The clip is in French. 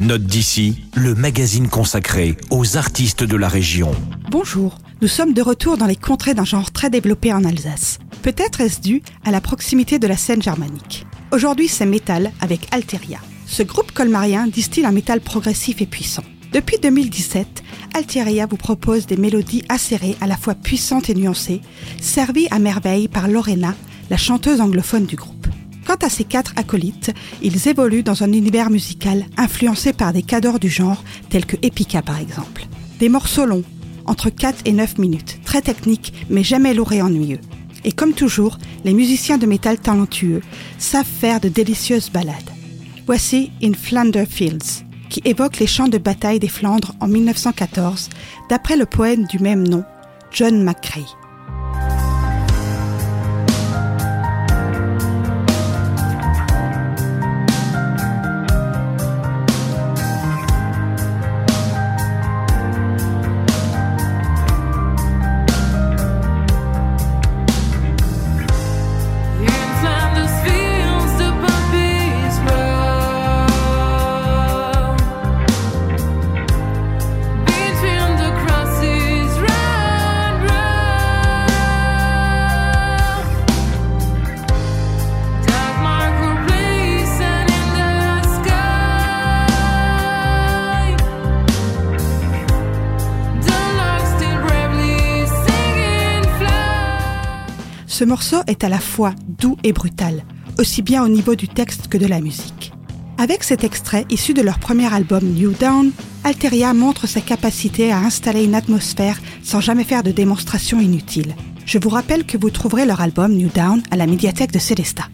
Note d'ici, le magazine consacré aux artistes de la région. Bonjour, nous sommes de retour dans les contrées d'un genre très développé en Alsace. Peut-être est-ce dû à la proximité de la scène germanique. Aujourd'hui, c'est métal avec Alteria. Ce groupe colmarien distille un métal progressif et puissant. Depuis 2017, Alteria vous propose des mélodies acérées à la fois puissantes et nuancées, servies à merveille par Lorena, la chanteuse anglophone du groupe. Quant à ces quatre acolytes, ils évoluent dans un univers musical influencé par des cadors du genre tels que Epica par exemple. Des morceaux longs, entre 4 et 9 minutes, très techniques mais jamais lourds et ennuyeux. Et comme toujours, les musiciens de métal talentueux savent faire de délicieuses ballades. Voici In Flanders Fields, qui évoque les champs de bataille des Flandres en 1914, d'après le poème du même nom, John McCrae. Ce morceau est à la fois doux et brutal, aussi bien au niveau du texte que de la musique. Avec cet extrait issu de leur premier album New Down, Alteria montre sa capacité à installer une atmosphère sans jamais faire de démonstration inutile. Je vous rappelle que vous trouverez leur album New Down à la médiathèque de Célesta.